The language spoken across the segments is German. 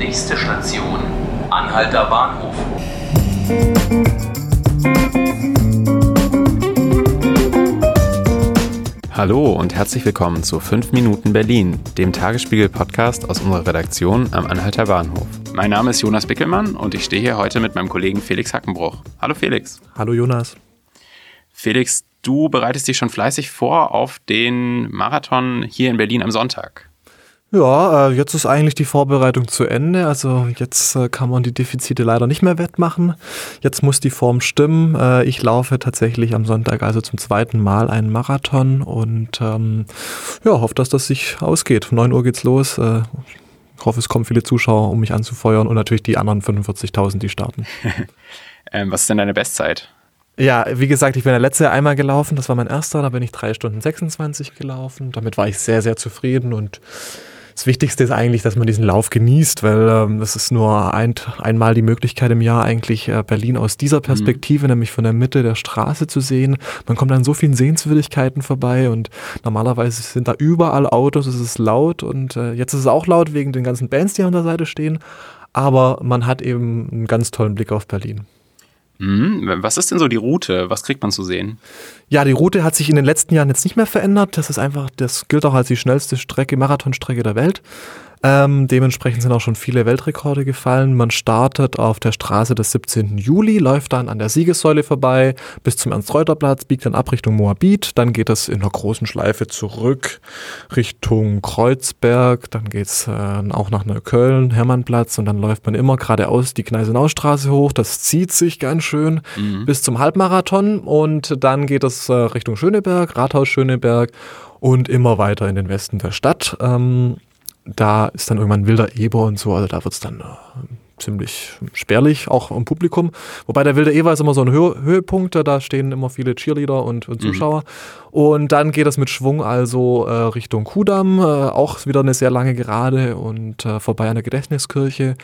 Nächste Station, Anhalter Bahnhof. Hallo und herzlich willkommen zu 5 Minuten Berlin, dem Tagesspiegel-Podcast aus unserer Redaktion am Anhalter Bahnhof. Mein Name ist Jonas Bickelmann und ich stehe hier heute mit meinem Kollegen Felix Hackenbruch. Hallo Felix. Hallo Jonas. Felix, du bereitest dich schon fleißig vor auf den Marathon hier in Berlin am Sonntag. Ja, äh, jetzt ist eigentlich die Vorbereitung zu Ende. Also jetzt äh, kann man die Defizite leider nicht mehr wettmachen. Jetzt muss die Form stimmen. Äh, ich laufe tatsächlich am Sonntag also zum zweiten Mal einen Marathon und ähm, ja, hoffe, dass das sich ausgeht. Um 9 Uhr geht's los. Ich hoffe, es kommen viele Zuschauer, um mich anzufeuern und natürlich die anderen 45.000, die starten. ähm, was ist denn deine Bestzeit? Ja, wie gesagt, ich bin der letzte einmal gelaufen. Das war mein erster. Da bin ich 3 Stunden 26 gelaufen. Damit war ich sehr, sehr zufrieden und das Wichtigste ist eigentlich, dass man diesen Lauf genießt, weil ähm, das ist nur ein, einmal die Möglichkeit im Jahr eigentlich äh, Berlin aus dieser Perspektive, mhm. nämlich von der Mitte der Straße zu sehen. Man kommt an so vielen Sehenswürdigkeiten vorbei und normalerweise sind da überall Autos, es ist laut und äh, jetzt ist es auch laut wegen den ganzen Bands, die an der Seite stehen. Aber man hat eben einen ganz tollen Blick auf Berlin. Mhm. Was ist denn so die Route? Was kriegt man zu sehen? Ja, die Route hat sich in den letzten Jahren jetzt nicht mehr verändert. Das ist einfach, das gilt auch als die schnellste Strecke, Marathonstrecke der Welt. Ähm, dementsprechend sind auch schon viele Weltrekorde gefallen. Man startet auf der Straße des 17. Juli, läuft dann an der Siegessäule vorbei bis zum Ernst-Reuter-Platz, biegt dann ab Richtung Moabit. Dann geht es in einer großen Schleife zurück Richtung Kreuzberg. Dann geht's äh, auch nach Neukölln, Hermannplatz und dann läuft man immer geradeaus die Gneisenaustraße hoch. Das zieht sich ganz schön mhm. bis zum Halbmarathon und dann geht es äh, Richtung Schöneberg, Rathaus Schöneberg und immer weiter in den Westen der Stadt. Ähm, da ist dann irgendwann wilder Eber und so, also da wird es dann äh, ziemlich spärlich, auch im Publikum. Wobei der wilde Eber ist immer so ein Hö Höhepunkt, da stehen immer viele Cheerleader und, und mhm. Zuschauer. Mhm. Und dann geht es mit Schwung also äh, Richtung Kudamm, äh, auch wieder eine sehr lange Gerade und äh, vorbei an der Gedächtniskirche.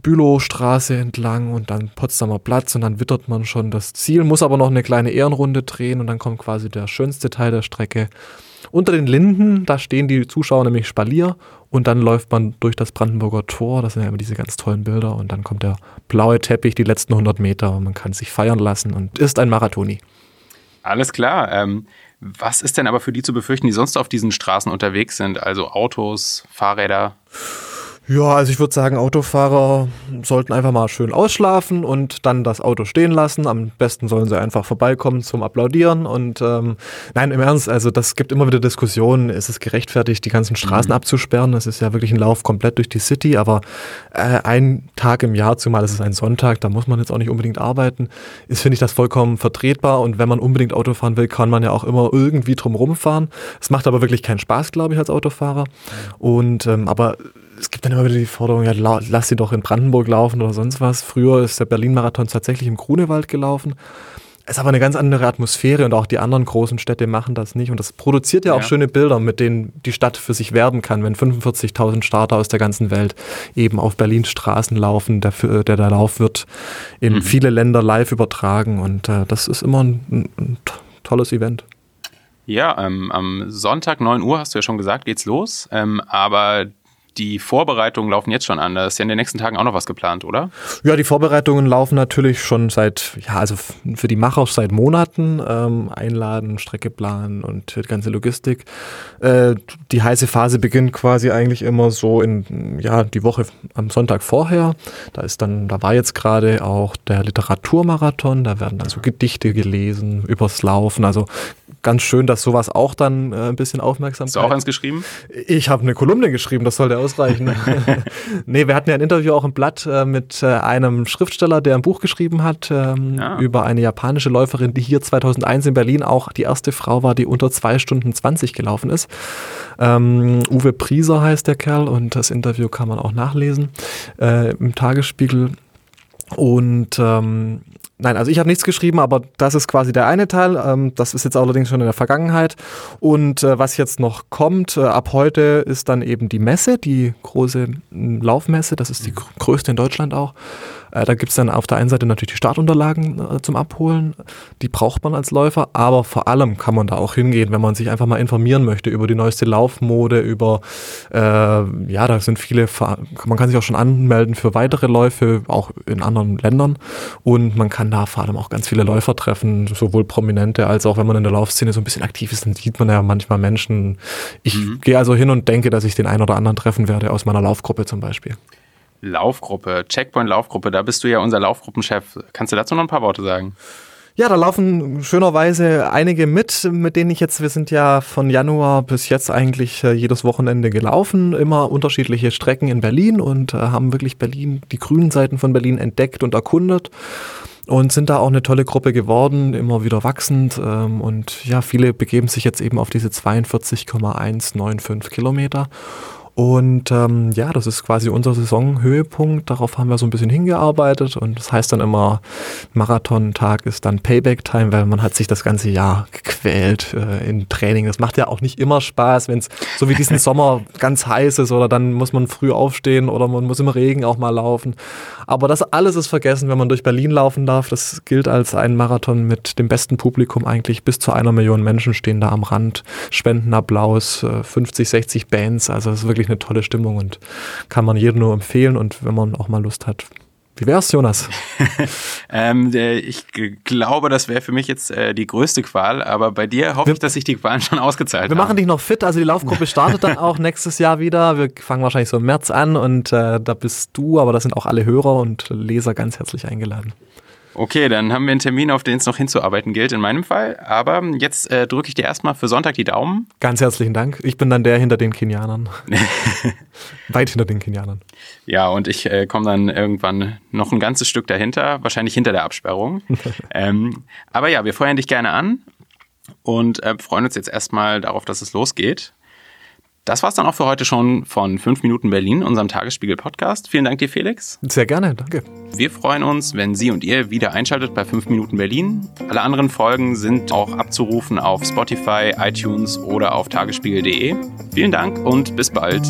Bülowstraße entlang und dann Potsdamer Platz und dann wittert man schon das Ziel, muss aber noch eine kleine Ehrenrunde drehen und dann kommt quasi der schönste Teil der Strecke. Unter den Linden, da stehen die Zuschauer nämlich Spalier und dann läuft man durch das Brandenburger Tor, das sind ja immer diese ganz tollen Bilder und dann kommt der blaue Teppich die letzten 100 Meter und man kann sich feiern lassen und ist ein Marathoni. Alles klar. Ähm, was ist denn aber für die zu befürchten, die sonst auf diesen Straßen unterwegs sind, also Autos, Fahrräder? Ja, also ich würde sagen, Autofahrer sollten einfach mal schön ausschlafen und dann das Auto stehen lassen. Am besten sollen sie einfach vorbeikommen zum Applaudieren. Und ähm, nein, im Ernst, also das gibt immer wieder Diskussionen. Ist es gerechtfertigt, die ganzen Straßen mhm. abzusperren? Das ist ja wirklich ein Lauf komplett durch die City, aber äh, ein Tag im Jahr, zumal es ist ein Sonntag, da muss man jetzt auch nicht unbedingt arbeiten, ist, finde ich, das vollkommen vertretbar. Und wenn man unbedingt Auto fahren will, kann man ja auch immer irgendwie drum rumfahren. Es macht aber wirklich keinen Spaß, glaube ich, als Autofahrer. Und ähm, aber es gibt dann immer wieder die Forderung, ja, lass sie doch in Brandenburg laufen oder sonst was. Früher ist der Berlin-Marathon tatsächlich im Grunewald gelaufen. Es ist aber eine ganz andere Atmosphäre und auch die anderen großen Städte machen das nicht. Und das produziert ja auch ja. schöne Bilder, mit denen die Stadt für sich werben kann, wenn 45.000 Starter aus der ganzen Welt eben auf Berlins Straßen laufen. Der, der, der Lauf wird in mhm. viele Länder live übertragen und äh, das ist immer ein, ein tolles Event. Ja, ähm, am Sonntag 9 Uhr, hast du ja schon gesagt, geht's los. Ähm, aber die Vorbereitungen laufen jetzt schon an. Da ist ja in den nächsten Tagen auch noch was geplant, oder? Ja, die Vorbereitungen laufen natürlich schon seit, ja, also für die Macher seit Monaten. Ähm, einladen, Strecke planen und die ganze Logistik. Äh, die heiße Phase beginnt quasi eigentlich immer so in, ja, die Woche am Sonntag vorher. Da ist dann, da war jetzt gerade auch der Literaturmarathon. Da werden also Gedichte gelesen übers Laufen. Also ganz schön, dass sowas auch dann äh, ein bisschen Aufmerksamkeit. Hast du auch eins geschrieben? Ich habe eine Kolumne geschrieben, das sollte ausreichen. nee, wir hatten ja ein Interview auch im Blatt äh, mit äh, einem Schriftsteller, der ein Buch geschrieben hat ähm, ja. über eine japanische Läuferin, die hier 2001 in Berlin auch die erste Frau war, die unter zwei Stunden 20 gelaufen ist. Ähm, Uwe Prieser heißt der Kerl und das Interview kann man auch nachlesen äh, im Tagesspiegel. Und ähm, Nein, also ich habe nichts geschrieben, aber das ist quasi der eine Teil. Ähm, das ist jetzt allerdings schon in der Vergangenheit. Und äh, was jetzt noch kommt, äh, ab heute ist dann eben die Messe, die große Laufmesse. Das ist die größte in Deutschland auch. Äh, da gibt es dann auf der einen Seite natürlich die Startunterlagen äh, zum Abholen, die braucht man als Läufer, aber vor allem kann man da auch hingehen, wenn man sich einfach mal informieren möchte über die neueste Laufmode, über, äh, ja, da sind viele, man kann sich auch schon anmelden für weitere Läufe, auch in anderen Ländern und man kann da vor allem auch ganz viele Läufer treffen, sowohl prominente als auch wenn man in der Laufszene so ein bisschen aktiv ist, dann sieht man ja manchmal Menschen. Ich mhm. gehe also hin und denke, dass ich den einen oder anderen treffen werde aus meiner Laufgruppe zum Beispiel. Laufgruppe, Checkpoint Laufgruppe, da bist du ja unser Laufgruppenchef. Kannst du dazu noch ein paar Worte sagen? Ja, da laufen schönerweise einige mit, mit denen ich jetzt, wir sind ja von Januar bis jetzt eigentlich äh, jedes Wochenende gelaufen, immer unterschiedliche Strecken in Berlin und äh, haben wirklich Berlin, die grünen Seiten von Berlin entdeckt und erkundet und sind da auch eine tolle Gruppe geworden, immer wieder wachsend ähm, und ja, viele begeben sich jetzt eben auf diese 42,195 Kilometer und ähm, ja, das ist quasi unser Saisonhöhepunkt. Darauf haben wir so ein bisschen hingearbeitet. Und das heißt dann immer, Marathontag ist dann Payback-Time, weil man hat sich das ganze Jahr gequält äh, in Training. Das macht ja auch nicht immer Spaß, wenn es so wie diesen Sommer ganz heiß ist oder dann muss man früh aufstehen oder man muss im Regen auch mal laufen. Aber das alles ist vergessen, wenn man durch Berlin laufen darf. Das gilt als ein Marathon mit dem besten Publikum eigentlich. Bis zu einer Million Menschen stehen da am Rand. Spendenapplaus, 50, äh, 60 Bands. Also es ist wirklich eine tolle Stimmung und kann man jedem nur empfehlen. Und wenn man auch mal Lust hat, wie wär's, Jonas? ähm, ich glaube, das wäre für mich jetzt äh, die größte Qual, aber bei dir hoffe wir, ich, dass sich die Qualen schon ausgezahlt haben. Wir machen dich noch fit, also die Laufgruppe startet dann auch nächstes Jahr wieder. Wir fangen wahrscheinlich so im März an und äh, da bist du, aber da sind auch alle Hörer und Leser ganz herzlich eingeladen. Okay, dann haben wir einen Termin, auf den es noch hinzuarbeiten gilt, in meinem Fall. Aber jetzt äh, drücke ich dir erstmal für Sonntag die Daumen. Ganz herzlichen Dank. Ich bin dann der hinter den Kenianern. Weit hinter den Kenianern. Ja, und ich äh, komme dann irgendwann noch ein ganzes Stück dahinter, wahrscheinlich hinter der Absperrung. ähm, aber ja, wir feuern dich gerne an und äh, freuen uns jetzt erstmal darauf, dass es losgeht. Das war's dann auch für heute schon von 5 Minuten Berlin, unserem Tagesspiegel-Podcast. Vielen Dank dir, Felix. Sehr gerne, danke. Wir freuen uns, wenn Sie und ihr wieder einschaltet bei 5 Minuten Berlin. Alle anderen Folgen sind auch abzurufen auf Spotify, iTunes oder auf tagesspiegel.de. Vielen Dank und bis bald.